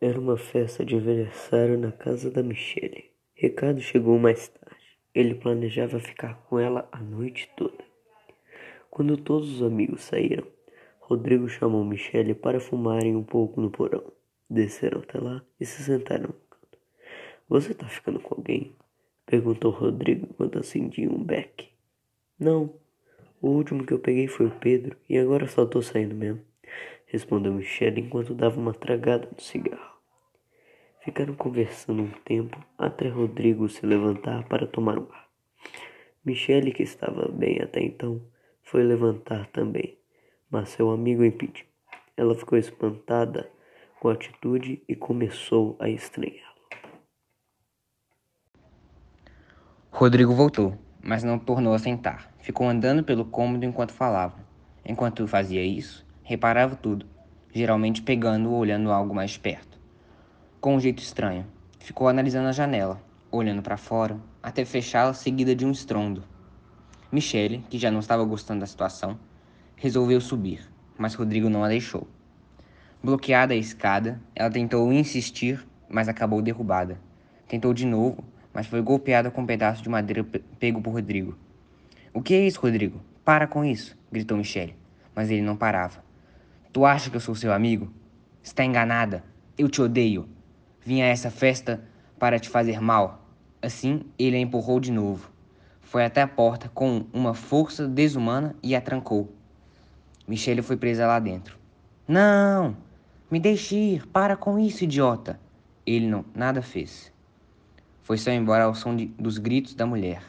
Era uma festa de aniversário na casa da Michelle. Ricardo chegou mais tarde. Ele planejava ficar com ela a noite toda. Quando todos os amigos saíram, Rodrigo chamou Michelle para fumarem um pouco no porão. Desceram até lá e se sentaram no canto. Você tá ficando com alguém? Perguntou Rodrigo enquanto acendia um beck. Não. O último que eu peguei foi o Pedro e agora só tô saindo mesmo respondeu Michelle enquanto dava uma tragada no cigarro. Ficaram conversando um tempo até Rodrigo se levantar para tomar um ar. Michelle, que estava bem até então, foi levantar também, mas seu amigo impediu. Ela ficou espantada com a atitude e começou a estranhá-lo. Rodrigo voltou, mas não tornou a sentar. Ficou andando pelo cômodo enquanto falava. Enquanto fazia isso, Reparava tudo, geralmente pegando ou olhando algo mais perto. Com um jeito estranho, ficou analisando a janela, olhando para fora, até fechá-la seguida de um estrondo. Michele, que já não estava gostando da situação, resolveu subir, mas Rodrigo não a deixou. Bloqueada a escada, ela tentou insistir, mas acabou derrubada. Tentou de novo, mas foi golpeada com um pedaço de madeira pego por Rodrigo. O que é isso, Rodrigo? Para com isso! gritou Michele, mas ele não parava. Tu acha que eu sou seu amigo? Está enganada. Eu te odeio. Vim a essa festa para te fazer mal. Assim, ele a empurrou de novo. Foi até a porta com uma força desumana e a trancou. Michelle foi presa lá dentro. Não! Me deixe ir! Para com isso, idiota! Ele não nada fez. Foi só embora ao som de, dos gritos da mulher.